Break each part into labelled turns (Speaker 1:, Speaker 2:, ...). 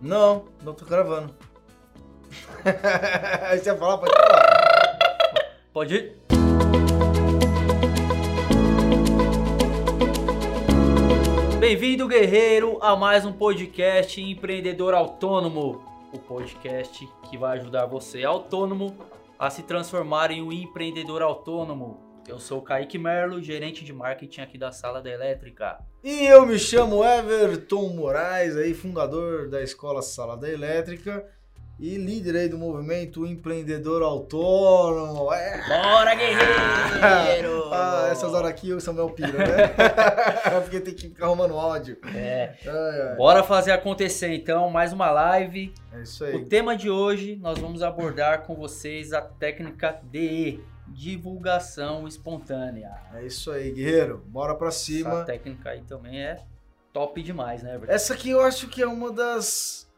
Speaker 1: Não, não tô gravando. Aí você ia falar, pode falar.
Speaker 2: Pode ir? Bem-vindo, guerreiro, a mais um podcast Empreendedor Autônomo. O podcast que vai ajudar você, autônomo, a se transformar em um empreendedor autônomo. Eu sou o Kaique Merlo, gerente de marketing aqui da Sala da Elétrica.
Speaker 1: E eu me chamo Everton Moraes, aí fundador da Escola Sala da Elétrica e líder aí do movimento empreendedor autônomo. É.
Speaker 2: Bora, guerreiro!
Speaker 1: ah, essas horas aqui o Samuel pira, né? Porque tem que ficar arrumando áudio.
Speaker 2: É.
Speaker 1: Ai, ai.
Speaker 2: Bora fazer acontecer então, mais uma live.
Speaker 1: É isso
Speaker 2: O
Speaker 1: aí.
Speaker 2: tema de hoje nós vamos abordar com vocês a técnica DE, divulgação espontânea.
Speaker 1: É isso aí, guerreiro. Bora pra
Speaker 2: Essa
Speaker 1: cima.
Speaker 2: técnica aí também é top demais, né, Everton?
Speaker 1: Essa aqui eu acho que é uma das.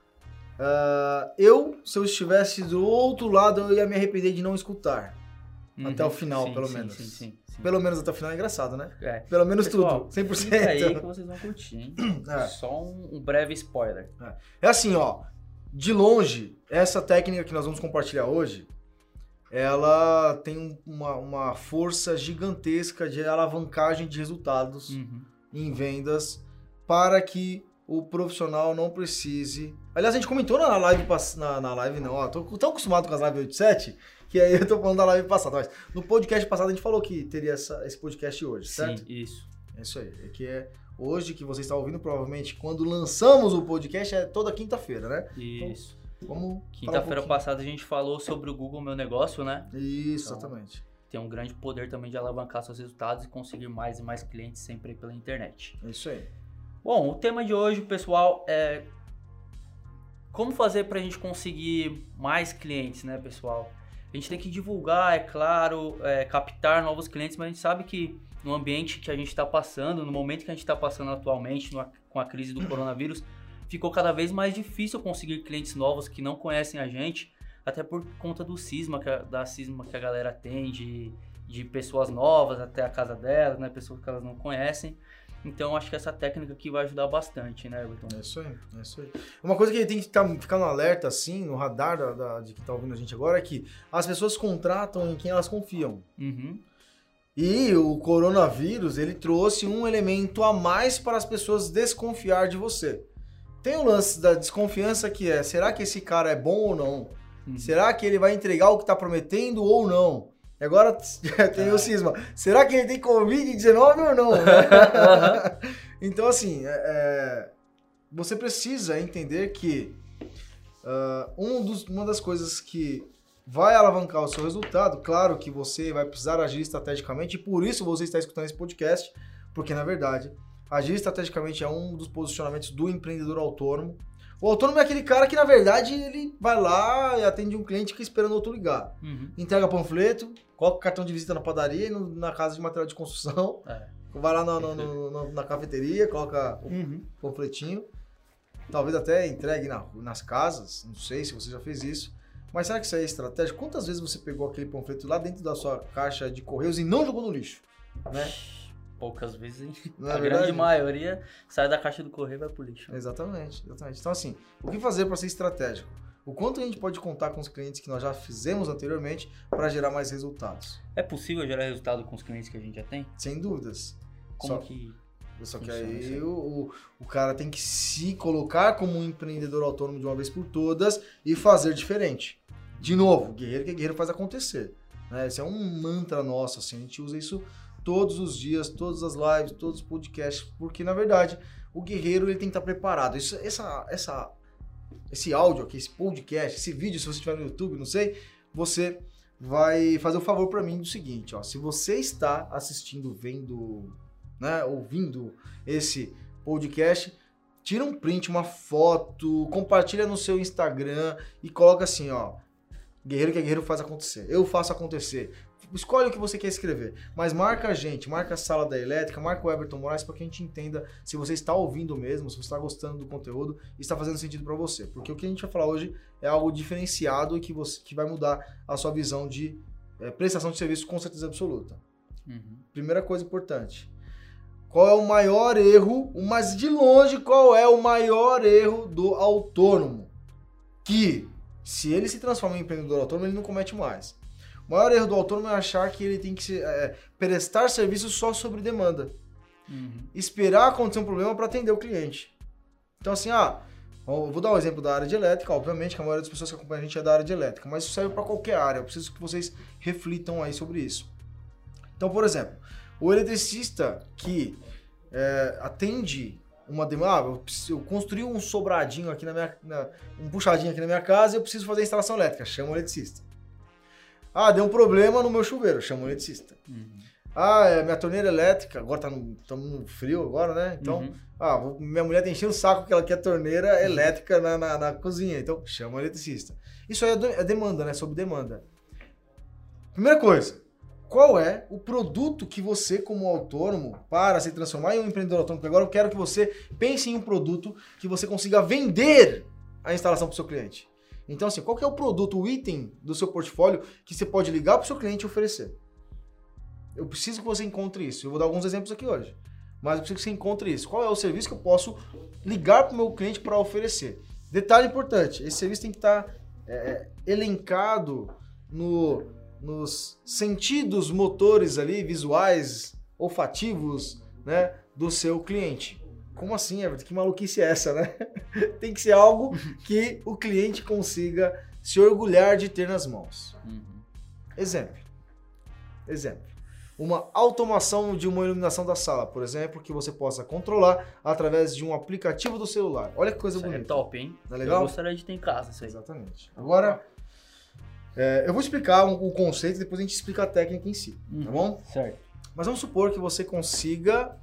Speaker 1: ah, eu, se eu estivesse do outro lado, eu ia me arrepender de não escutar. até o final,
Speaker 2: Sim,
Speaker 1: pelo
Speaker 2: sim,
Speaker 1: menos.
Speaker 2: Sim, sim, sim.
Speaker 1: Pelo menos até o final é engraçado, né?
Speaker 2: É.
Speaker 1: Pelo menos
Speaker 2: Pessoal,
Speaker 1: tudo. 100%.
Speaker 2: Fica aí que vocês vão curtir, hein?
Speaker 1: É.
Speaker 2: Só um, um breve spoiler.
Speaker 1: É assim, ó. De longe, essa técnica que nós vamos compartilhar hoje, ela tem um- uma, uma força gigantesca de alavancagem de resultados
Speaker 2: Uhum.
Speaker 1: em vendas para que o profissional não precise. Aliás, a gente comentou na live na, na live não, ó, tô tão acostumado com as lives 87 que aí eu tô falando da live passada, mas no podcast passado a gente falou que teria essa- esse podcast hoje, certo?
Speaker 2: Sim, isso.
Speaker 1: É isso aí. É que é hoje que você está ouvindo, provavelmente, quando lançamos o podcast, é toda quinta-feira, né?
Speaker 2: Isso.
Speaker 1: Vamos. um
Speaker 2: Quinta-feira
Speaker 1: pouquinho.
Speaker 2: passada a gente falou sobre o Google Meu Negócio, né?
Speaker 1: Isso,
Speaker 2: Então,
Speaker 1: exatamente.
Speaker 2: Tem um grande poder também de alavancar seus resultados e conseguir mais e mais clientes sempre pela internet.
Speaker 1: Isso aí.
Speaker 2: Bom, o tema de hoje, pessoal, é como fazer para a gente conseguir mais clientes, né, pessoal? A gente tem que divulgar, é claro, é, captar novos clientes, mas a gente sabe que no ambiente que a gente está passando, no momento que a gente está passando atualmente, com a crise do coronavírus, ficou cada vez mais difícil conseguir clientes novos que não conhecem a gente, até por conta do cisma, que a, da cisma que a galera tem de, de pessoas novas até a casa delas, né, pessoas que elas não conhecem. Então acho que essa técnica aqui vai ajudar bastante, né, Everton?
Speaker 1: É isso aí. É isso aí. Uma coisa que tem que tá- ficar no alerta, assim, no radar da, da- de quem tá ouvindo a gente agora, é que as pessoas contratam em quem elas confiam.
Speaker 2: Uhum.
Speaker 1: E o coronavírus, ele trouxe um elemento a mais para as pessoas desconfiar de você. Tem o lance da desconfiança que é, será que esse cara é bom ou não?
Speaker 2: Uhum.
Speaker 1: Será que ele vai entregar o que está prometendo ou não? E agora tem o cisma. Será que ele tem Covid-19 ou não? né? Então, assim, é- é, você precisa entender que ah, um dos- uma das coisas que vai alavancar o seu resultado, claro que você vai precisar agir estrategicamente, e por isso você está escutando esse podcast, porque na verdade, agir estrategicamente é um dos posicionamentos do empreendedor autônomo. O autônomo é aquele cara que, na verdade, ele vai lá e atende um cliente que fica esperando outro ligar.
Speaker 2: Uhum.
Speaker 1: Entrega panfleto, coloca o cartão de visita na padaria e na casa de material de construção.
Speaker 2: É.
Speaker 1: Vai lá no- no- no- na cafeteria, coloca o
Speaker 2: Uhum.
Speaker 1: panfletinho. Talvez até entregue na- nas casas. Não sei se você já fez isso. Mas será que isso aí é estratégia? Quantas vezes você pegou aquele panfleto lá dentro da sua caixa de correios e não jogou no lixo? Né?
Speaker 2: Poucas vezes,
Speaker 1: é
Speaker 2: a
Speaker 1: verdade?
Speaker 2: grande maioria sai da caixa do correio e vai pro lixo.
Speaker 1: Exatamente, exatamente. Então, assim, o que fazer para ser estratégico? O quanto a gente pode contar com os clientes que nós já fizemos anteriormente para gerar mais resultados?
Speaker 2: É possível gerar resultado com os clientes que a gente já tem?
Speaker 1: Sem dúvidas.
Speaker 2: Como
Speaker 1: Só-
Speaker 2: que.
Speaker 1: Só que aí
Speaker 2: aí.
Speaker 1: o, o, o cara tem que se colocar como um empreendedor autônomo de uma vez por todas e fazer diferente. De novo, guerreiro que guerreiro faz acontecer. Né? Esse é um mantra nosso, assim, a gente usa isso todos os dias, todas as lives, todos os podcasts, porque na verdade o guerreiro ele tem que estar preparado. Isso, essa, essa, esse áudio aqui, esse podcast, esse vídeo, se você estiver no YouTube, não sei, você vai fazer o favor para mim do seguinte, ó, se você está assistindo, vendo, né, ouvindo esse podcast, tira um print, uma foto, compartilha no seu Instagram e coloca assim, ó, guerreiro que é guerreiro faz acontecer. Eu faço acontecer. Escolhe o que você quer escrever, mas marca a gente, marca a sala da elétrica, marca o Everton Moraes para que a gente entenda se você está ouvindo mesmo, se você está gostando do conteúdo e está fazendo sentido para você. Porque o que a gente vai falar hoje é algo diferenciado e que, você, que vai mudar a sua visão de eh, prestação de serviço com certeza absoluta.
Speaker 2: Uhum.
Speaker 1: Primeira coisa importante. qual é o maior erro, mas de longe qual é o maior erro do autônomo? Que se ele se transforma em empreendedor autônomo, ele não comete mais. O maior erro do autônomo é achar que ele tem que se, é, prestar serviço só sobre demanda.
Speaker 2: Uhum.
Speaker 1: Esperar acontecer um problema para atender o cliente. Então, assim, ah, vou dar um exemplo da área de elétrica. Obviamente que a maioria das pessoas que acompanham a gente é da área de elétrica, mas isso serve para qualquer área. Eu preciso que vocês reflitam aí sobre isso. Então, por exemplo, o eletricista que é, atende uma demanda. Ah, eu construí um sobradinho aqui na minha. na- um puxadinho aqui na minha casa e eu preciso fazer a instalação elétrica. Chama o eletricista. Ah, deu um problema no meu chuveiro. Chama o eletricista.
Speaker 2: Uhum.
Speaker 1: Ah, é, minha torneira elétrica, agora tá no, tamo no frio agora, né? Então,
Speaker 2: Uhum.
Speaker 1: ah, vou- minha mulher tá enchendo o saco que ela quer torneira elétrica na, na, na cozinha. Então, chama o eletricista. Isso aí é, é demanda, né? Sob demanda. Primeira coisa, qual é o produto que você, como autônomo, para se transformar em um empreendedor autônomo? Porque agora eu quero que você pense em um produto que você consiga vender a instalação para o seu cliente. Então, assim, qual é o produto, o item do seu portfólio que você pode ligar para o seu cliente e oferecer? Eu preciso que você encontre isso. Eu vou dar alguns exemplos aqui hoje. Mas eu preciso que você encontre isso. Qual é o serviço que eu posso ligar para o meu cliente para oferecer? Detalhe importante: esse serviço tem que estar é, elencado no, nos sentidos motores ali, visuais, olfativos, né, do seu cliente. Como assim, Everton? Que maluquice é essa, né? tem que ser algo que o cliente consiga se orgulhar de ter nas mãos.
Speaker 2: Uhum.
Speaker 1: Exemplo. Exemplo. Uma automação de uma iluminação da sala, por exemplo, que você possa controlar através de um aplicativo do celular. Olha que coisa
Speaker 2: Isso é
Speaker 1: bonita.
Speaker 2: top, hein?
Speaker 1: Não é legal?
Speaker 2: Eu gostaria de ter em casa isso aí.
Speaker 1: Exatamente. Agora, é, eu vou explicar um- o conceito e depois a gente explica a técnica em si, tá
Speaker 2: Uhum.
Speaker 1: bom?
Speaker 2: Certo.
Speaker 1: Mas vamos supor que você consiga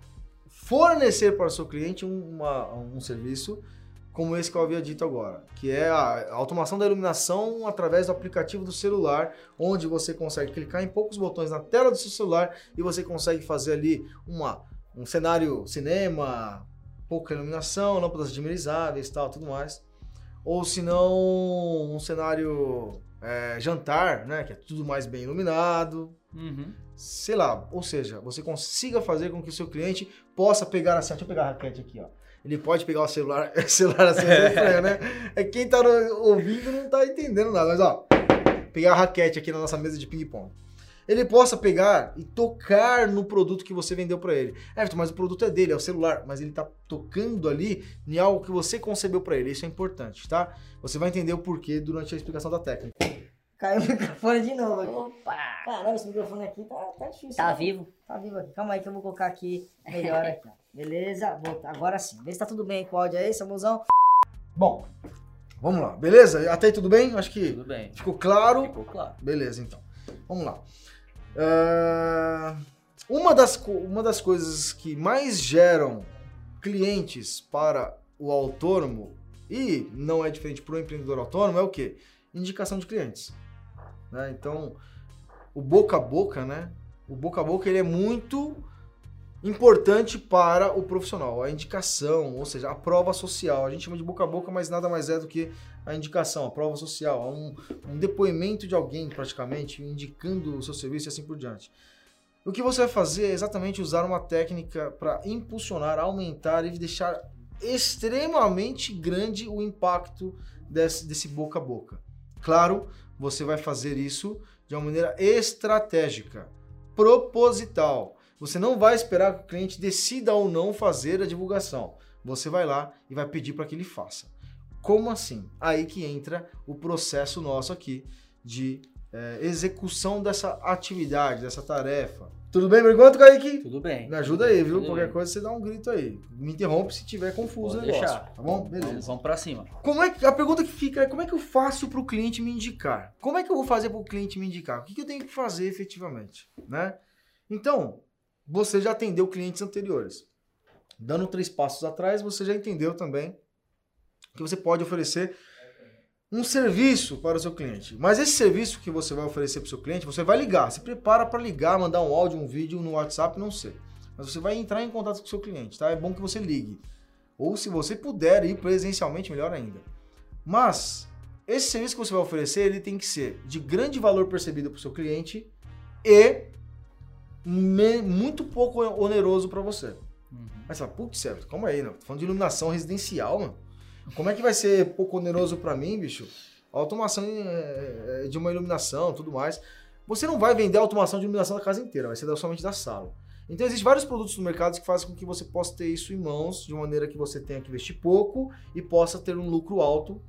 Speaker 1: fornecer para o seu cliente um, uma- um serviço como esse que eu havia dito agora, que é a automação da iluminação através do aplicativo do celular, onde você consegue clicar em poucos botões na tela do seu celular e você consegue fazer ali uma, um cenário cinema, pouca iluminação, lâmpadas dimerizáveis, tal, tudo mais. Ou se não, um cenário é, jantar, né, que é tudo mais bem iluminado,
Speaker 2: Uhum.
Speaker 1: Sei lá, ou seja, você consiga fazer com que o seu cliente possa pegar assim, deixa eu pegar a raquete aqui, ó. Ele pode pegar o celular, celular assim, é. estranho, né? É que quem tá ouvindo não tá entendendo nada, mas ó, pegar a raquete aqui na nossa mesa de ping-pong. Ele possa pegar e tocar no produto que você vendeu para ele. Everton, mas o produto é dele, é o celular, mas ele tá tocando ali em algo que você concebeu para ele. Isso é importante, tá? Você vai entender o porquê durante a explicação da técnica.
Speaker 3: Caiu o microfone de novo aqui.
Speaker 4: Opa!
Speaker 3: Caramba, esse microfone aqui tá, tá difícil.
Speaker 4: Tá
Speaker 3: né?
Speaker 4: vivo?
Speaker 3: Tá vivo aqui. Calma aí que eu vou colocar aqui melhor aqui. Beleza? Vou- Agora sim. Vê se tá tudo bem com o áudio aí, Samuelzão.
Speaker 1: Bom, vamos lá, beleza? Até aí tudo bem? Acho que
Speaker 2: Tudo bem.
Speaker 1: ficou claro.
Speaker 2: Ficou claro.
Speaker 1: Beleza, então. Vamos lá. Ah, uma, das, uma das coisas que mais geram clientes para o autônomo, e não é diferente para o empreendedor autônomo, é o quê? Indicação de clientes. Né? Então, o boca a boca, né? O boca a boca ele é muito importante para o profissional. A indicação, ou seja, a prova social. A gente chama de boca a boca, mas nada mais é do que a indicação, a prova social. Um, um depoimento de alguém, praticamente, indicando o seu serviço e assim por diante. O que você vai fazer é exatamente usar uma técnica para impulsionar, aumentar e deixar extremamente grande o impacto desse, desse boca a boca. Claro, você vai fazer isso de uma maneira estratégica, proposital. Você não vai esperar que o cliente decida ou não fazer a divulgação. Você vai lá e vai pedir para que ele faça. Como assim? Aí que entra o processo nosso aqui de é, execução dessa atividade, dessa tarefa. Tudo bem por enquanto, Kaique?
Speaker 2: Tudo bem.
Speaker 1: Me ajuda aí, viu? Qualquer
Speaker 2: bem.
Speaker 1: coisa você dá um grito aí. Me interrompe se tiver confuso
Speaker 2: Pode
Speaker 1: o negócio.
Speaker 2: deixar.
Speaker 1: Tá bom?
Speaker 2: Vamos,
Speaker 1: Beleza.
Speaker 2: vamos pra cima.
Speaker 1: Como é que, a pergunta que fica é como é que eu faço para o cliente me indicar? Como é que eu vou fazer para o cliente me indicar? O que, que eu tenho que fazer efetivamente? Né? Então, você já atendeu clientes anteriores. Dando três passos atrás, você já entendeu também que você pode oferecer um serviço para o seu cliente. Mas esse serviço que você vai oferecer para o seu cliente, você vai ligar. Se prepara para ligar, mandar um áudio, um vídeo no WhatsApp, não sei. Mas você vai entrar em contato com o seu cliente, tá? É bom que você ligue. Ou se você puder ir presencialmente, melhor ainda. Mas esse serviço que você vai oferecer, ele tem que ser de grande valor percebido para o seu cliente e muito pouco oneroso para você. Aí você fala, putz, certo, calma aí, não. Tô falando de iluminação residencial, mano. Como é que vai ser pouco oneroso pra mim, bicho? A automação é, é de uma iluminação, tudo mais. Você não vai vender a automação de iluminação da casa inteira, vai ser somente da sala. Então existem vários produtos no mercado que fazem com que você possa ter isso em mãos de maneira que você tenha que investir pouco e possa ter um lucro alto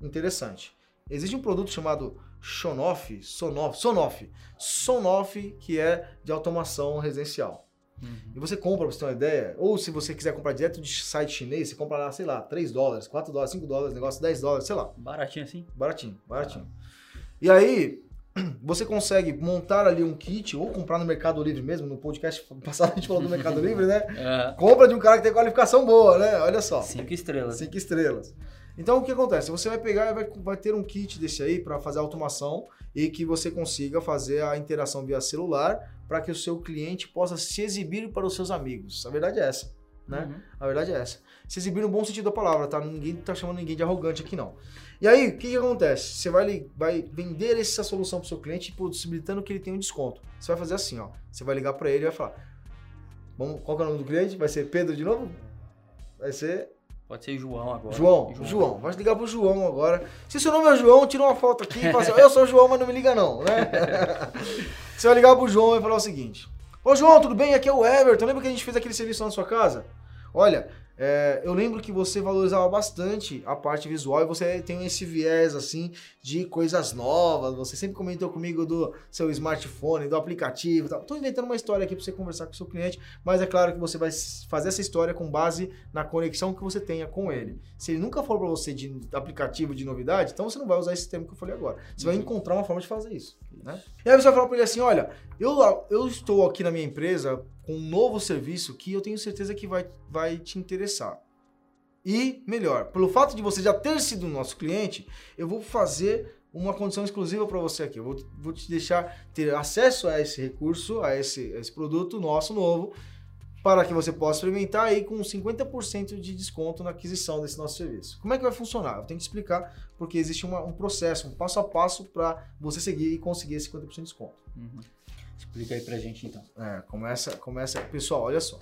Speaker 1: interessante. Existe um produto chamado Sonoff, Sonoff, Sonoff, Sonoff, que é de automação residencial. Uhum. E você compra, pra você ter uma ideia, ou se você quiser comprar direto de site chinês, você compra lá, sei lá, 3 dólares, 4 dólares, 5 dólares, negócio 10 dólares, sei lá.
Speaker 2: Baratinho assim?
Speaker 1: Baratinho, baratinho. Ah. E aí, você consegue montar ali um kit ou comprar no Mercado Livre mesmo. No podcast passado a gente falou do Mercado Livre, né? É. Compra de um cara que tem qualificação boa, né? Olha só.
Speaker 2: Cinco estrelas.
Speaker 1: Cinco estrelas. Então o que acontece? Você vai pegar e vai, vai ter um kit desse aí para fazer a automação e que você consiga fazer a interação via celular para que o seu cliente possa se exibir para os seus amigos. A verdade é essa, né? Uhum. A verdade é essa. Se exibir no bom sentido da palavra, tá? Ninguém tá chamando ninguém de arrogante aqui não. E aí, o que, que acontece? Você vai, vai vender essa solução para o seu cliente possibilitando que ele tenha um desconto. Você vai fazer assim, ó. Você vai ligar para ele e vai falar: Vamos, qual é o nome do cliente? Vai ser Pedro de novo? Vai ser.
Speaker 2: Pode ser João agora.
Speaker 1: João, João. João. Vai ligar pro João agora. Se seu nome é João, tira uma foto aqui e fala assim: Eu sou João, mas não me liga não, né? Você vai ligar pro João e falar o seguinte: Ô João, tudo bem? Aqui é o Everton. Lembra que a gente fez aquele serviço na sua casa? Olha, é, eu lembro que você valorizava bastante a parte visual e você tem esse viés assim de coisas novas. Você sempre comentou comigo do seu smartphone, do aplicativo. Tal. Tô inventando uma história aqui para você conversar com o seu cliente, mas é claro que você vai fazer essa história com base na conexão que você tenha com ele. Se ele nunca for para você de aplicativo de novidade, então você não vai usar esse termo que eu falei agora. Você vai uhum. encontrar uma forma de fazer isso. Né? E aí você vai falar para ele assim: olha, eu, eu estou aqui na minha empresa com um novo serviço que eu tenho certeza que vai, vai te interessar. E, melhor, pelo fato de você já ter sido nosso cliente, eu vou fazer uma condição exclusiva para você aqui. Eu vou, vou, te deixar ter acesso a esse recurso, a esse, a esse produto nosso novo, para que você possa experimentar aí com 50% de desconto na aquisição desse nosso serviço. Como é que vai funcionar? Eu tenho que explicar porque existe uma, um processo, um passo a passo para você seguir e conseguir esse 50% de desconto.
Speaker 2: Uhum. Explica aí pra gente então.
Speaker 1: É, começa, começa. Pessoal, olha só.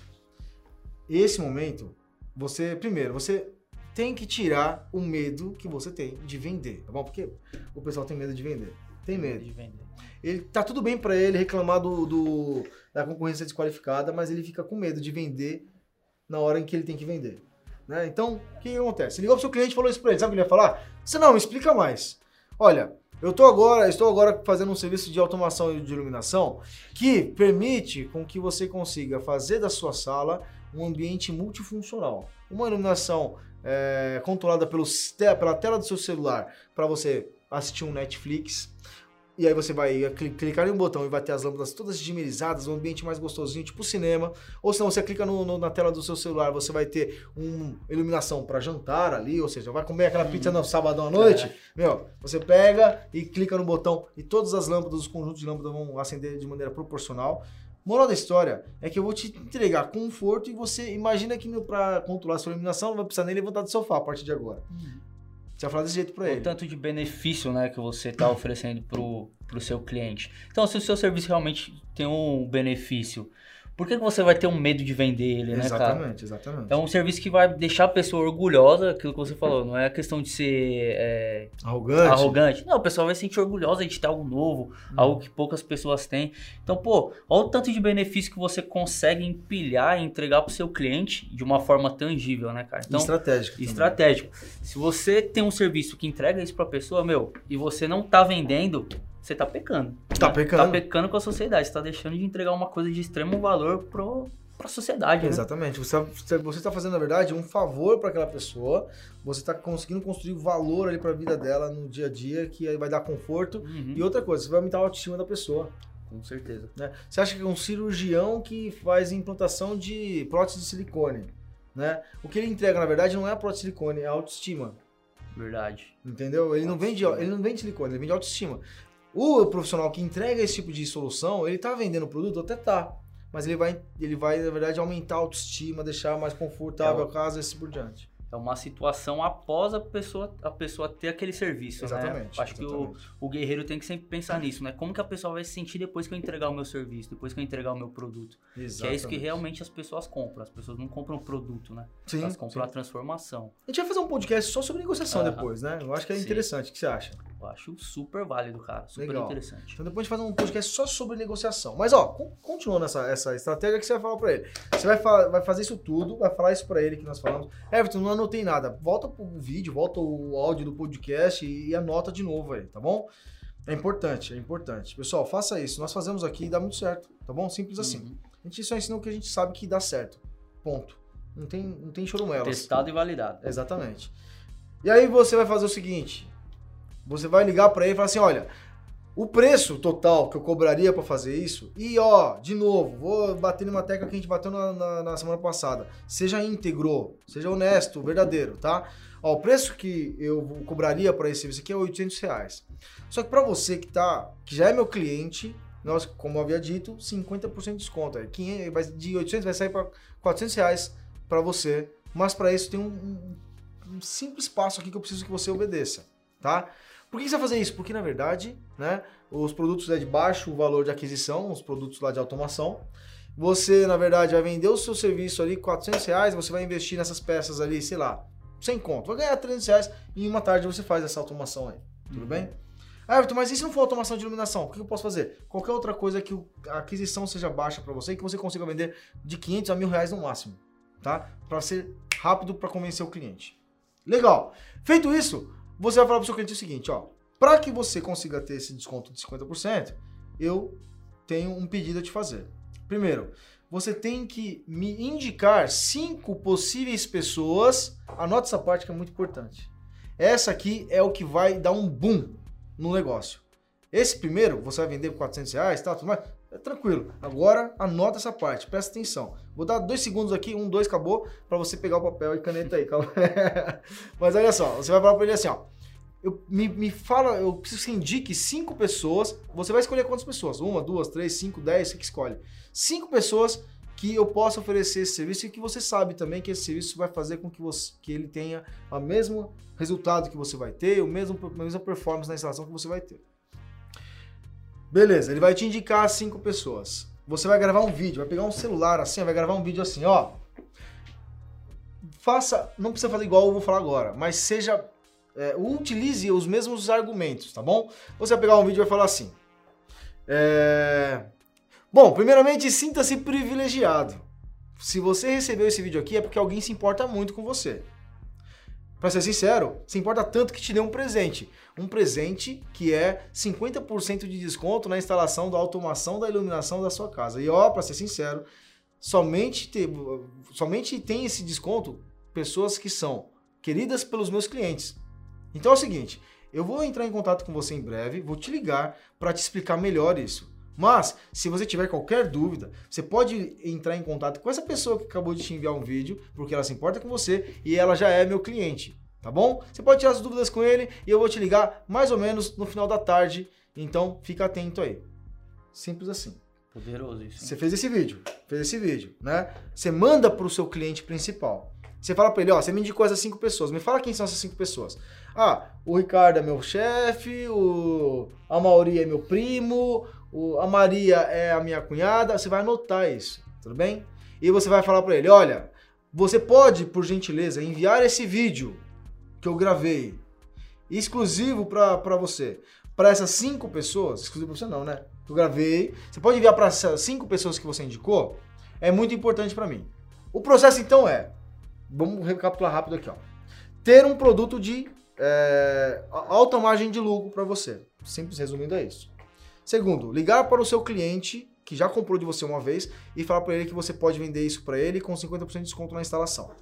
Speaker 1: Esse momento, você, primeiro, você tem que tirar o medo que você tem de vender, tá bom? Porque o pessoal tem medo de vender. Tem medo. De vender. Ele, tá tudo bem para ele reclamar do, do, da concorrência desqualificada, mas ele fica com medo de vender na hora em que ele tem que vender. Né? Então, o que, acontece? Ele ligou pro seu cliente e falou isso para ele. Sabe o que ele ia falar? Você não, me explica mais. Olha, eu tô agora, estou agora fazendo um serviço de automação e de iluminação que permite com que você consiga fazer da sua sala um ambiente multifuncional. Uma iluminação é, controlada pelos, pela tela do seu celular para você assistir um Netflix, e aí você vai clicar em um botão e vai ter as lâmpadas todas dimerizadas, um ambiente mais gostosinho, tipo cinema. Ou se não, você clica no, no, na tela do seu celular, você vai ter uma iluminação para jantar ali, ou seja, vai comer aquela uhum. pizza no sábado à noite. É. Meu, você pega e clica no botão e todas as lâmpadas, os conjuntos de lâmpadas vão acender de maneira proporcional. Moral da história é que eu vou te entregar conforto e você imagina que para controlar a sua iluminação não vai precisar nem levantar do sofá a partir de agora. Uhum. Você vai falar desse jeito para ele.
Speaker 2: O tanto de benefício né, que você está oferecendo pro, pro seu cliente. Então, se o seu serviço realmente tem um benefício por que, você vai ter um medo de vender ele, né,
Speaker 1: cara? Exatamente, exatamente.
Speaker 2: É um serviço que vai deixar a pessoa orgulhosa, aquilo que você falou, não é questão de ser é,
Speaker 1: arrogante.
Speaker 2: arrogante. Não, a pessoa vai se sentir orgulhosa de ter algo novo, hum. algo que poucas pessoas têm. Então, pô, olha o tanto de benefício que você consegue empilhar e entregar para o seu cliente de uma forma tangível, né, cara?
Speaker 1: Então, estratégico.
Speaker 2: Estratégico. Se você tem um serviço que entrega isso para a pessoa, meu, e você não tá vendendo, você tá pecando.
Speaker 1: Tá
Speaker 2: né?
Speaker 1: pecando.
Speaker 2: Tá pecando com a sociedade. Você tá deixando de entregar uma coisa de extremo valor pro, pra sociedade. Né?
Speaker 1: Exatamente. Você, você tá fazendo, na verdade, um favor para aquela pessoa. Você tá conseguindo construir valor ali pra vida dela no dia a dia, que aí vai dar conforto. Uhum. E outra coisa, você vai aumentar a autoestima da pessoa.
Speaker 2: Com certeza.
Speaker 1: Né? Você acha que é um cirurgião que faz implantação de prótese de silicone, né? O que ele entrega, na verdade, não é a prótese de silicone, é a autoestima.
Speaker 2: Verdade.
Speaker 1: Entendeu? Ele não vende, ele não vende silicone, ele vende autoestima. O profissional que entrega esse tipo de solução, ele tá vendendo o produto? Até tá. Mas ele vai, ele vai, na verdade, aumentar a autoestima, deixar mais confortável é o, a casa e assim por diante.
Speaker 2: é uma situação após a pessoa, a pessoa ter aquele serviço, né?
Speaker 1: Exatamente.
Speaker 2: Acho que o,
Speaker 1: exatamente.
Speaker 2: o guerreiro tem que sempre pensar nisso, né? Como que a pessoa vai se sentir depois que eu entregar o meu serviço, depois que eu entregar o meu produto? Que é isso que
Speaker 1: Exatamente.
Speaker 2: realmente as pessoas compram. As pessoas não compram o produto, né?
Speaker 1: Sim,
Speaker 2: Elas compram
Speaker 1: sim.
Speaker 2: a transformação.
Speaker 1: A gente vai fazer um podcast só sobre negociação depois, né? Eu acho que é
Speaker 2: Sim.
Speaker 1: interessante. O que você acha?
Speaker 2: Eu acho super válido, cara. Super
Speaker 1: Legal.
Speaker 2: interessante.
Speaker 1: Então depois a gente faz um podcast só sobre negociação. Mas ó, con- continuando essa, essa estratégia que você vai falar pra ele. Você vai, fa- vai fazer isso tudo, vai falar isso pra ele que nós falamos. Everton, não anotei nada. Volta pro vídeo, volta o áudio do podcast e, e anota de novo aí, tá bom? É importante, é importante. Pessoal, faça isso. Nós fazemos aqui e dá muito certo, tá bom? Simples assim.
Speaker 2: Uhum.
Speaker 1: A gente só ensina o que a gente sabe que dá certo. Ponto. Não tem, não tem chorumelas.
Speaker 2: Testado e validado.
Speaker 1: Exatamente. E aí você vai fazer o seguinte: você vai ligar para ele e falar assim: olha, o preço total que eu cobraria para fazer isso, e ó, de novo, vou bater numa tecla que a gente bateu na, na- na semana passada. Seja íntegro, seja honesto, verdadeiro, tá? Ó, o preço que eu cobraria para esse serviço aqui é 800 reais. Só que para você que tá, que já é meu cliente, nós, como eu havia dito, 50% de desconto. É 500, vai- de 800 vai sair para 400 reais para você. Mas para isso tem um, um- um simples passo aqui que eu preciso que você obedeça, tá? Por que você vai fazer isso? Porque, na verdade, né, os produtos é de baixo valor de aquisição, os produtos lá de automação. Você, na verdade, vai vender o seu serviço ali 400 reais, você vai investir nessas peças ali, sei lá, sem conto. Vai ganhar 300 reais e em uma tarde você faz essa automação aí. Tudo bem? Ah, Everton, mas e se não for automação de iluminação? O que eu posso fazer? Qualquer outra coisa que a aquisição seja baixa para você e que você consiga vender de 500 a mil reais no máximo, tá? Para ser rápido para convencer o cliente. Legal. Feito isso, você vai falar para o seu cliente o seguinte, ó. Para que você consiga ter esse desconto de 50%, eu tenho um pedido a te fazer. Primeiro, você tem que me indicar cinco possíveis pessoas. Anote essa parte que é muito importante. Essa aqui é o que vai dar um boom no negócio. Esse primeiro, você vai vender por 400 reais, tá, tudo mais, é tranquilo. Agora, anota essa parte, presta atenção. Vou dar dois segundos aqui, um, dois, acabou, para você pegar o papel e caneta aí. Mas olha só, você vai falar para ele assim, ó. Eu, me, me fala, eu preciso que você indique cinco pessoas. Você vai escolher quantas pessoas? Uma, duas, três, cinco, dez, você que escolhe. Cinco pessoas que eu possa oferecer esse serviço e que você sabe também que esse serviço vai fazer com que, você, que ele tenha o mesmo resultado que você vai ter, o mesmo, a mesma performance na instalação que você vai ter. Beleza, ele vai te indicar cinco pessoas. Você vai gravar um vídeo, vai pegar um celular assim, vai gravar um vídeo assim, ó. Faça, não precisa fazer igual eu vou falar agora, mas seja é, utilize os mesmos argumentos, tá bom? Você vai pegar um vídeo e vai falar assim. É... Bom, primeiramente, sinta-se privilegiado. Se você recebeu esse vídeo aqui é porque alguém se importa muito com você. Pra ser sincero, se importa tanto que te deu um presente. Um presente que é 50% de desconto na instalação da automação da iluminação da sua casa. E ó, pra ser sincero, somente, te, somente tem esse desconto pessoas que são queridas pelos meus clientes. Então é o seguinte, eu vou entrar em contato com você em breve, vou te ligar para te explicar melhor isso. Mas, se você tiver qualquer dúvida, você pode entrar em contato com essa pessoa que acabou de te enviar um vídeo, porque ela se importa com você e ela já é meu cliente, tá bom? Você pode tirar as dúvidas com ele e eu vou te ligar mais ou menos no final da tarde, então fica atento aí. Simples assim.
Speaker 2: Poderoso isso. hein?
Speaker 1: Você fez esse vídeo, fez esse vídeo, né? Você manda para o seu cliente principal. Você fala para ele, ó, você me indicou essas cinco pessoas. Me fala quem são essas cinco pessoas. Ah, o Ricardo é meu chefe, o a Mauri é meu primo, o, a Maria é a minha cunhada. Você vai anotar isso, tudo bem? E você vai falar para ele, olha, você pode, por gentileza, enviar esse vídeo que eu gravei exclusivo para você, para essas cinco pessoas, exclusivo para você não, né? Eu gravei. Você pode enviar para essas cinco pessoas que você indicou. É muito importante para mim. O processo então é, vamos recapitular rápido aqui, ó. Ter um produto de é, alta margem de lucro para você. Simples resumindo é isso. Segundo, ligar para o seu cliente que já comprou de você uma vez e falar para ele que você pode vender isso para ele com 50% de desconto na instalação.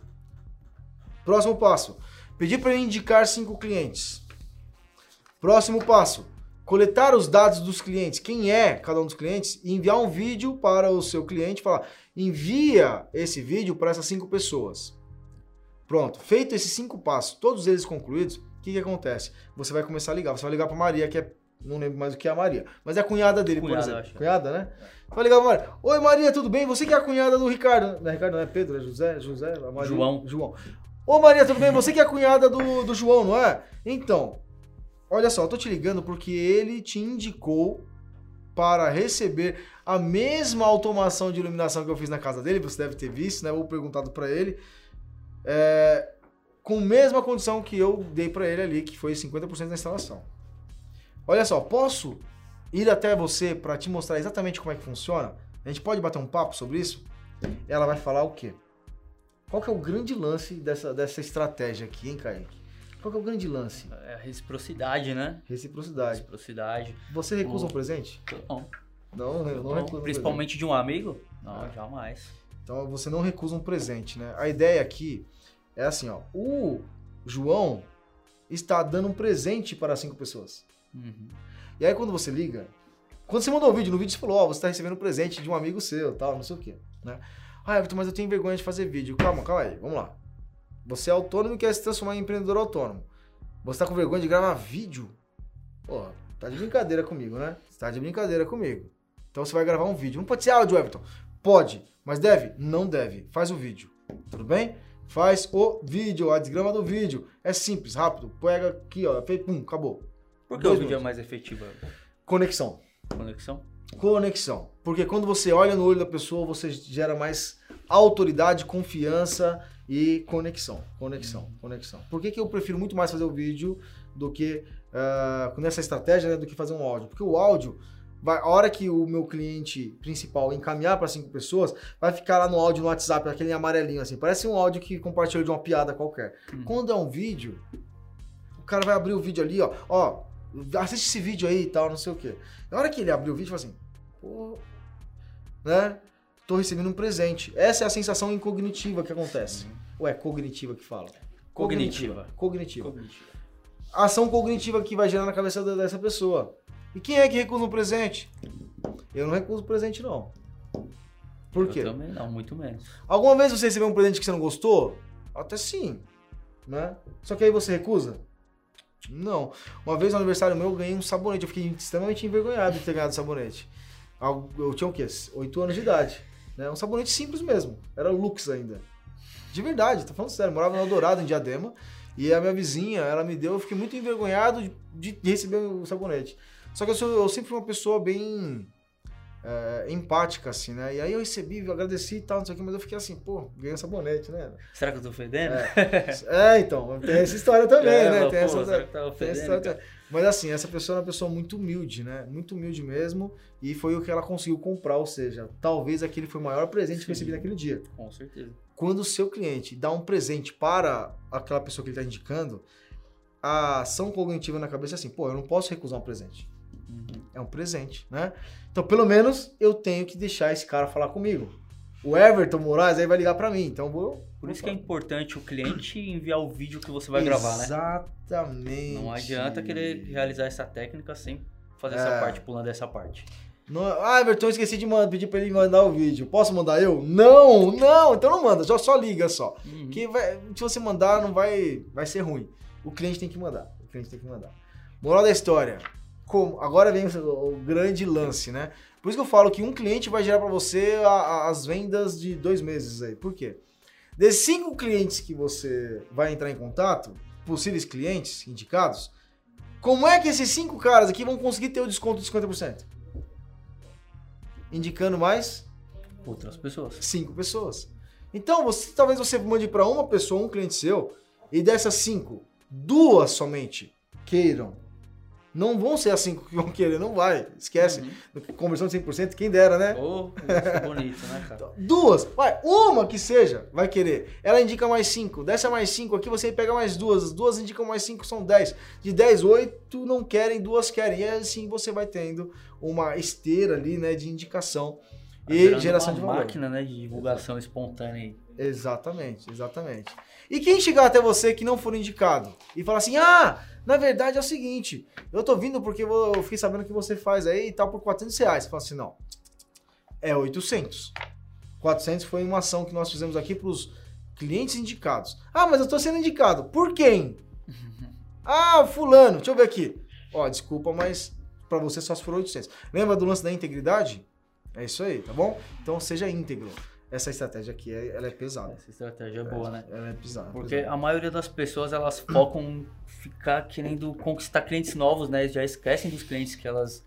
Speaker 1: Próximo passo, pedir para ele indicar cinco clientes. Próximo passo, coletar os dados dos clientes, quem é cada um dos clientes, e enviar um vídeo para o seu cliente, falar, envia esse vídeo para essas cinco pessoas. Pronto, feito esses cinco passos, todos eles concluídos, o que, que acontece? Você vai começar a ligar, você vai ligar para Maria, que é, não lembro mais o que é a Maria, mas é a cunhada dele,
Speaker 2: Cunhada,
Speaker 1: por exemplo. Cunhada, né? Vai ligar pra Maria. Oi Maria, tudo bem? Você que é a cunhada do Ricardo. Não é Ricardo, não é Pedro, é José, José, a Maria-
Speaker 2: João.
Speaker 1: João. Ô Maria, tudo bem? Você que é a cunhada do, do João, não é? Então, olha só, eu tô te ligando porque ele te indicou para receber a mesma automação de iluminação que eu fiz na casa dele, você deve ter visto, né? Vou perguntado para ele. É, com a mesma condição que eu dei para ele ali, que foi 50% da instalação. Olha só, posso ir até você para te mostrar exatamente como é que funciona? A gente pode bater um papo sobre isso? Ela vai falar o quê? Qual que é o grande lance dessa, dessa estratégia aqui, hein, Kaique? Qual que é o grande lance?
Speaker 2: É a reciprocidade, né?
Speaker 1: Reciprocidade.
Speaker 2: Reciprocidade.
Speaker 1: Você recusa um presente?
Speaker 2: Não.
Speaker 1: Não, não,
Speaker 2: Não,
Speaker 1: recuso um
Speaker 2: principalmente de um amigo? Não,
Speaker 1: É.
Speaker 2: jamais.
Speaker 1: Então você não recusa um presente, né? A ideia aqui é assim, ó. O João está dando um presente para cinco pessoas.
Speaker 2: Uhum.
Speaker 1: E aí quando você liga, quando você mandou o vídeo, no vídeo você falou, ó, você está recebendo um presente de um amigo seu, tal, não sei o quê, né? Ah, Everton, mas eu tenho vergonha de fazer vídeo. Calma, calma aí, vamos lá. Você é autônomo e quer se transformar em empreendedor autônomo. Você tá com vergonha de gravar vídeo? Pô, tá de brincadeira comigo, né? Você tá de brincadeira comigo. Então você vai gravar um vídeo. Não pode ser áudio, Everton. Pode, mas deve? Não deve. Faz o vídeo. Tudo bem? Faz o vídeo, a desgrama do vídeo. É simples, rápido. Pega aqui, ó. Pum, acabou.
Speaker 2: Por que o vídeo é mais efetivo?
Speaker 1: Conexão.
Speaker 2: Conexão?
Speaker 1: Conexão. Porque quando você olha no olho da pessoa, você gera mais autoridade, confiança e conexão. Conexão, conexão. Por que, que eu prefiro muito mais fazer o vídeo do que ah, nessa estratégia né, do que fazer um áudio? Porque o áudio, vai, a hora que o meu cliente principal encaminhar para cinco pessoas, vai ficar lá no áudio no WhatsApp, aquele amarelinho assim. Parece um áudio que compartilhou de uma piada qualquer.
Speaker 2: Hum.
Speaker 1: Quando é um vídeo, o cara vai abrir o vídeo ali, ó. Ó, assiste esse vídeo aí e tal, não sei o quê. Na hora que ele abrir o vídeo, fala assim, pô, né? Tô recebendo um presente. Essa é a sensação incognitiva que acontece. Ou é cognitiva que fala?
Speaker 2: Cognitiva.
Speaker 1: Cognitiva.
Speaker 2: Cognitiva.
Speaker 1: A ação cognitiva que vai gerar na cabeça dessa pessoa. E quem é que recusa um presente? Eu não recuso presente, não. Por quê?
Speaker 2: Eu também não, muito menos.
Speaker 1: Alguma vez você recebeu um presente que você não gostou? Até sim, né? Só que aí você recusa? Não. Uma vez no aniversário meu eu ganhei um sabonete. Eu fiquei extremamente envergonhado de ter ganhado sabonete. Eu tinha o quê? Oito anos de idade. Né? Um sabonete simples mesmo. Era Lux ainda. De verdade, tô falando sério. Eu morava no Eldorado, em Diadema. E a minha vizinha, ela me deu. Eu fiquei muito envergonhado de, de receber o sabonete. Só que eu, sou- eu sempre fui uma pessoa bem é, empática, assim, né? E aí eu recebi, eu agradeci e tal, não sei o que, mas eu fiquei assim, pô, ganhei um sabonete, né?
Speaker 2: Será que eu tô ofendendo?
Speaker 1: É, então, tem essa história também,
Speaker 2: É,
Speaker 1: né?
Speaker 2: mas,
Speaker 1: Tem
Speaker 2: pô,
Speaker 1: essa,
Speaker 2: será que tá
Speaker 1: tem essa história também. Mas assim, essa pessoa é uma pessoa muito humilde, né? Muito humilde mesmo. E foi o que ela conseguiu comprar, ou seja, talvez aquele foi o maior presente que eu recebi
Speaker 2: Sim.
Speaker 1: naquele dia.
Speaker 2: Com certeza.
Speaker 1: Quando o seu cliente dá um presente para aquela pessoa que ele está indicando, a ação cognitiva na cabeça é assim, pô, eu não posso recusar um presente.
Speaker 2: Uhum.
Speaker 1: É um presente, né? Então, pelo menos, eu tenho que deixar esse cara falar comigo. O Everton Moraes aí vai ligar para mim, então vou...
Speaker 2: Por isso que é importante o cliente enviar o vídeo que você vai gravar, né?
Speaker 1: Exatamente.
Speaker 2: Não adianta querer realizar essa técnica sem fazer essa
Speaker 1: É.
Speaker 2: parte, pulando essa parte.
Speaker 1: Não, ah, Everton, eu esqueci de mandar, pedir pra ele mandar o vídeo. Posso mandar eu? Não, não, então não manda, só, só liga só.
Speaker 2: Uhum.
Speaker 1: Que vai- se você mandar, não vai, vai ser ruim. O cliente tem que mandar. O cliente tem que mandar. Moral da história. Como, agora vem o, grande lance, né? Por isso que eu falo que um cliente vai gerar pra você a- a- as vendas de dois meses aí. Por quê? Desses cinco clientes que você vai entrar em contato, possíveis clientes indicados, como é que esses cinco caras aqui vão conseguir ter o desconto de 50%? Indicando mais
Speaker 2: Outras pessoas.
Speaker 1: cinco pessoas. Então, você, talvez você mande para uma pessoa, um cliente seu, e dessas cinco, duas somente queiram. Não vão ser as cinco que vão querer, não vai. Esquece.
Speaker 2: Uhum.
Speaker 1: Conversão de 100%, quem dera, né?
Speaker 2: Oh, bonito, né, cara?
Speaker 1: Duas, vai, uma que seja, vai querer. Ela indica mais cinco. Dessa mais cinco aqui, você pega mais duas. As duas indicam mais cinco, são dez. De dez, oito não querem, duas querem. E assim você vai tendo uma esteira ali, né, de indicação
Speaker 2: Tá
Speaker 1: e
Speaker 2: virando
Speaker 1: geração de valor.
Speaker 2: máquina, né, de divulgação espontânea aí.
Speaker 1: Exatamente, exatamente. E quem chegar até você que não for indicado e falar assim: ah, na verdade é o seguinte, eu tô vindo porque eu fiquei sabendo que você faz aí e tal por 400 reais. Você fala assim: não, é 800. 400 foi uma ação que nós fizemos aqui para os clientes indicados. Ah, mas eu tô sendo indicado. Por quem? ah, fulano, deixa eu ver aqui. Ó, desculpa, mas para você só se for 800. Lembra do lance da integridade? É isso aí, tá bom? Então seja íntegro. Essa estratégia aqui, é- ela é pesada.
Speaker 2: Essa estratégia é boa, né?
Speaker 1: Ela é pesada.
Speaker 2: Porque
Speaker 1: pesada.
Speaker 2: a maioria das pessoas elas focam em ficar querendo conquistar clientes novos, né? Já esquecem dos clientes que elas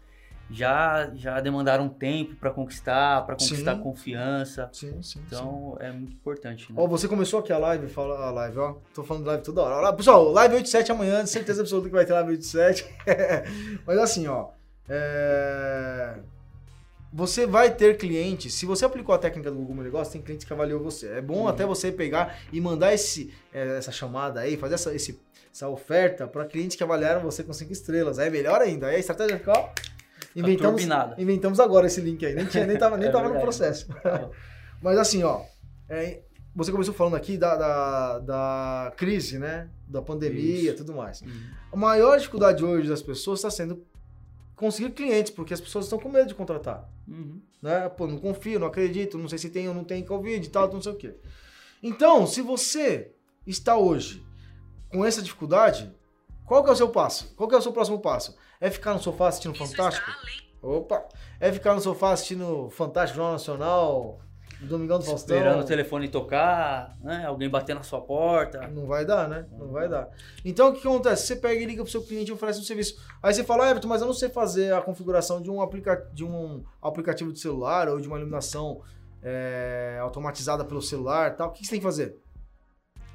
Speaker 2: já já demandaram tempo para conquistar, para conquistar
Speaker 1: Sim.
Speaker 2: confiança.
Speaker 1: Sim, sim, sim.
Speaker 2: Então é muito importante, né?
Speaker 1: Ó, você começou aqui a live, fala a live, ó. Tô falando live toda hora. Olha, Pessoal, live 87 amanhã, certeza absoluta que vai ter live 87. Mas assim, ó. é, Você vai ter clientes, se você aplicou a técnica do Google Meu Negócio, tem clientes que avaliou você. É bom
Speaker 2: Uhum.
Speaker 1: até você pegar e mandar esse, é, essa chamada aí, fazer essa, esse- essa oferta para clientes que avaliaram você com 5 estrelas. Aí é melhor ainda. Aí a estratégia fica, ó. Inventamos, inventamos agora esse link aí. Nem, tinha, nem tava, nem
Speaker 2: É
Speaker 1: tava no processo. Mas assim, ó, é, você começou falando aqui da, da, da crise, né? Da pandemia e tudo mais.
Speaker 2: Uhum.
Speaker 1: A maior dificuldade hoje das pessoas está sendo conseguir clientes, porque as pessoas estão com medo de contratar.
Speaker 2: Uhum.
Speaker 1: Né? Pô, não confio, não acredito, não sei se tem ou não tem Covid e tal, não sei o quê. Então, se você está hoje com essa dificuldade, qual que é o seu passo? Qual que é o seu próximo passo? É ficar no sofá assistindo Fantástico? Opa! É ficar no sofá assistindo Fantástico Jornal Nacional, Domingão do Faustão?
Speaker 2: Esperando o telefone tocar, né? Alguém bater na sua porta.
Speaker 1: Não vai dar, né? Não vai dar. Então, o que acontece? Você pega e liga pro seu cliente e oferece um serviço. Aí você fala, ah, Everton, mas eu não sei fazer a configuração de um, aplica de um aplicativo de celular ou de uma iluminação é, automatizada pelo celular e tal. O que você tem que fazer?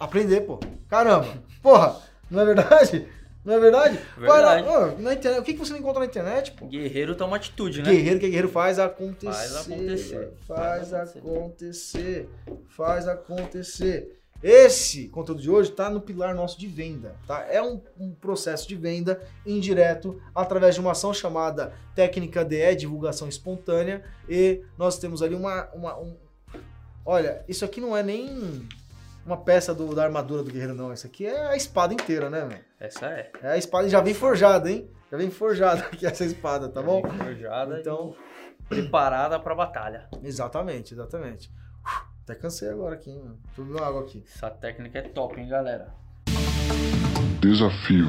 Speaker 1: Aprender, pô. Caramba. Porra, não é verdade? Não é verdade? Lá,
Speaker 2: Verdade.
Speaker 1: ó, na internet. O que que você não encontra na internet, pô?
Speaker 2: Guerreiro toma atitude, né?
Speaker 1: Guerreiro que guerreiro faz acontecer.
Speaker 2: Faz acontecer.
Speaker 1: Faz
Speaker 2: Faz
Speaker 1: acontecer. Faz acontecer. Esse conteúdo de hoje está no pilar nosso de venda, tá? É um, um processo de venda indireto através de uma ação chamada técnica DE, divulgação espontânea, e nós temos ali uma, uma um... olha, isso aqui não é nem uma peça do- da armadura do guerreiro não, isso aqui é a espada inteira, né, meu?
Speaker 2: Essa é.
Speaker 1: É a espada já vem forjada, hein? Já vem forjada aqui essa espada, tá bom?
Speaker 2: Forjada
Speaker 1: Então,
Speaker 2: e preparada pra batalha.
Speaker 1: Exatamente, exatamente. Até cansei agora aqui, hein, mano. Tudo água aqui.
Speaker 2: Essa técnica é top, hein, galera?
Speaker 4: Desafio.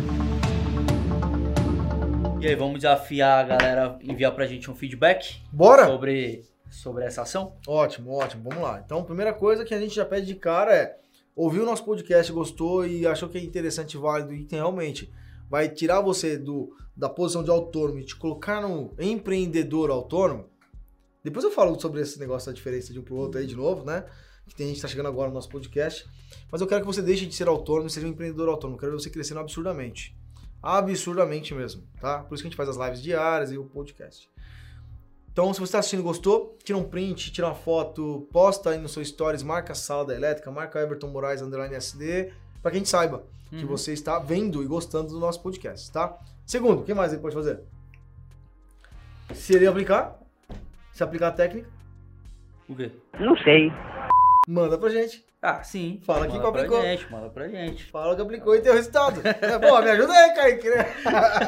Speaker 2: E aí, vamos desafiar a galera enviar pra gente um feedback
Speaker 1: Bora?
Speaker 2: sobre, sobre essa ação?
Speaker 1: Ótimo, ótimo. Vamos lá. Então, a primeira coisa que a gente já pede de cara é ouviu o nosso podcast, gostou e achou que é interessante, válido e tem realmente vai tirar você do, da posição de autônomo e te colocar no empreendedor autônomo. Depois eu falo sobre esse negócio da diferença de um pro outro aí de novo, né? Que tem gente que tá chegando agora no nosso podcast. Mas eu quero que você deixe de ser autônomo e seja um empreendedor autônomo. Eu quero ver você crescendo absurdamente. Absurdamente mesmo, tá? Por isso que a gente faz as lives diárias e o podcast. Então, se você está assistindo e gostou, tira um print, tira uma foto, posta aí no seu stories, marca a sala da elétrica, marca Everton Moraes underline SD, para que a gente saiba que
Speaker 2: Uhum.
Speaker 1: você está vendo e gostando do nosso podcast, tá? Segundo, o que mais ele pode fazer? Se ele aplicar, se aplicar a técnica,
Speaker 2: O quê?
Speaker 5: Não sei.
Speaker 1: manda pra gente.
Speaker 2: Ah, sim.
Speaker 1: Fala que
Speaker 2: manda pra gente, manda pra gente.
Speaker 1: Fala que aplicou e tem o resultado. É, Pô, me ajuda aí, Kaique. né?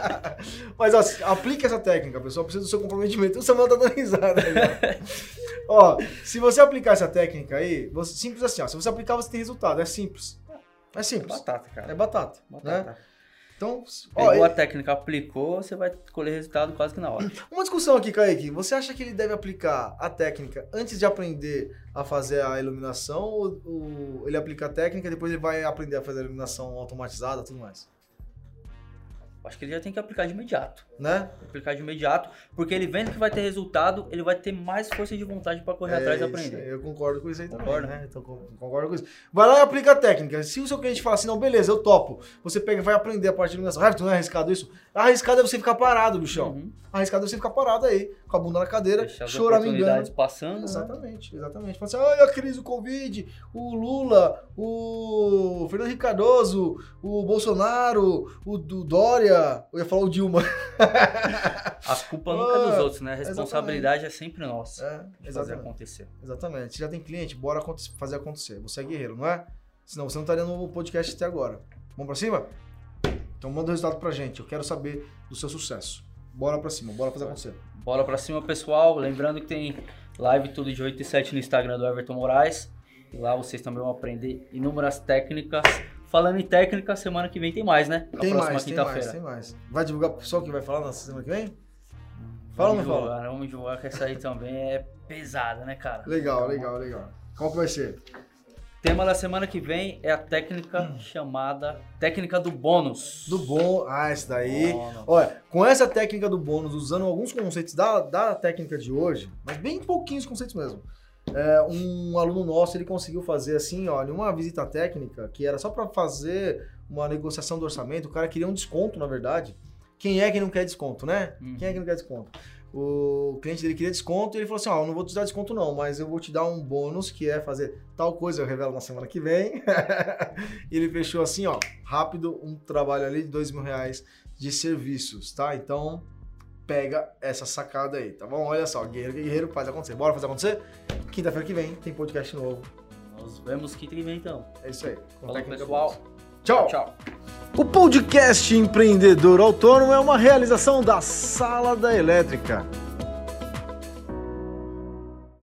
Speaker 1: Mas, ó, aplique essa técnica, pessoal. Precisa do seu comprometimento. O Samuel tá dando risada aí, ó. Ó, se você aplicar essa técnica aí, você, simples assim, ó. Se você aplicar, você tem resultado. É simples. É simples.
Speaker 2: Batata, cara.
Speaker 1: É batata.
Speaker 2: Batata.
Speaker 1: Né? Então, ó,
Speaker 2: Pegou a técnica, aplicou, você vai colher resultado quase que na hora.
Speaker 1: uma discussão aqui, Kaique. Você acha que ele deve aplicar a técnica antes de aprender a fazer a iluminação ou, ou ele aplica a técnica e depois ele vai aprender a fazer a iluminação automatizada e tudo mais?
Speaker 2: Acho que ele já tem que aplicar de imediato.
Speaker 1: Né?
Speaker 2: Aplicar de imediato, porque ele vendo que vai ter resultado, ele vai ter mais força de vontade pra correr atrás e
Speaker 1: É, isso
Speaker 2: aprender.
Speaker 1: Eu concordo com isso aí também,
Speaker 2: Concorda?
Speaker 1: né? Então, con- concordo com isso. Vai lá e aplica a técnica. Se o seu cliente falar assim, não, beleza, eu topo. Você pega e vai aprender a parte de iluminação. Everton, não é arriscado isso? Arriscado é você ficar parado, bichão.
Speaker 2: Uhum.
Speaker 1: Arriscado é você ficar parado aí, com a bunda na cadeira,
Speaker 2: Deixar
Speaker 1: choramingando.
Speaker 2: passando. né?
Speaker 1: Exatamente, exatamente. Fala assim, ai, a crise do Covid, o Lula, o Fernando Henrique Cardoso, o Bolsonaro, o do Dória, eu ia falar o Dilma.
Speaker 2: A culpa nunca é dos
Speaker 1: Ah,
Speaker 2: outros, né? A responsabilidade é sempre nossa.
Speaker 1: É,
Speaker 2: de fazer
Speaker 1: exatamente.
Speaker 2: acontecer.
Speaker 1: Exatamente. Se já tem cliente, bora fazer acontecer. Você é guerreiro, não é? Senão você não estaria no podcast até agora. Vamos pra cima? Então manda o resultado pra gente. Eu quero saber do seu sucesso. Bora pra cima, bora fazer acontecer.
Speaker 2: Bora pra cima, pessoal. Lembrando que tem live tudo de 8 e 7 no Instagram do Everton Moraes. E lá vocês também vão aprender inúmeras técnicas. Falando em técnica, semana que vem tem mais, né? Na
Speaker 1: Tem
Speaker 2: próxima
Speaker 1: mais, tem mais, tem mais. Vai divulgar pro pessoal que vai falar na semana que vem? Fala ou
Speaker 2: vamos
Speaker 1: não fala?
Speaker 2: Vamos divulgar que essa aí também é pesada, né, cara?
Speaker 1: Legal, legal, legal. Qual que vai ser?
Speaker 2: Tema da semana que vem é a técnica chamada técnica do bônus.
Speaker 1: Do bom. Ah, esse daí.
Speaker 2: Bônus.
Speaker 1: Olha, com essa técnica do bônus, usando alguns conceitos da, da técnica de hoje, mas bem pouquinhos conceitos mesmo. é, um aluno nosso ele conseguiu fazer assim, em uma visita técnica, que era só para fazer uma negociação do orçamento, o cara queria um desconto, na verdade. Quem é que não quer desconto, né?
Speaker 2: Uhum.
Speaker 1: Quem é que não quer desconto? O cliente dele queria desconto e ele falou assim: Ó, eu não vou te dar desconto, não, mas eu vou te dar um bônus que é fazer tal coisa, eu revelo na semana que vem. e ele fechou assim, ó, rápido, um trabalho ali de dois mil reais de serviços, tá? Então, pega essa sacada aí, tá bom? Olha só, Guerreiro Guerreiro faz acontecer. Bora fazer acontecer? Quinta-feira que vem tem podcast novo.
Speaker 2: Nos vemos quinta que vem então.
Speaker 1: É isso aí. Técnica
Speaker 2: pessoal.
Speaker 1: Tchau.
Speaker 2: Tchau.
Speaker 1: O podcast Empreendedor Autônomo é uma realização da Sala da Elétrica.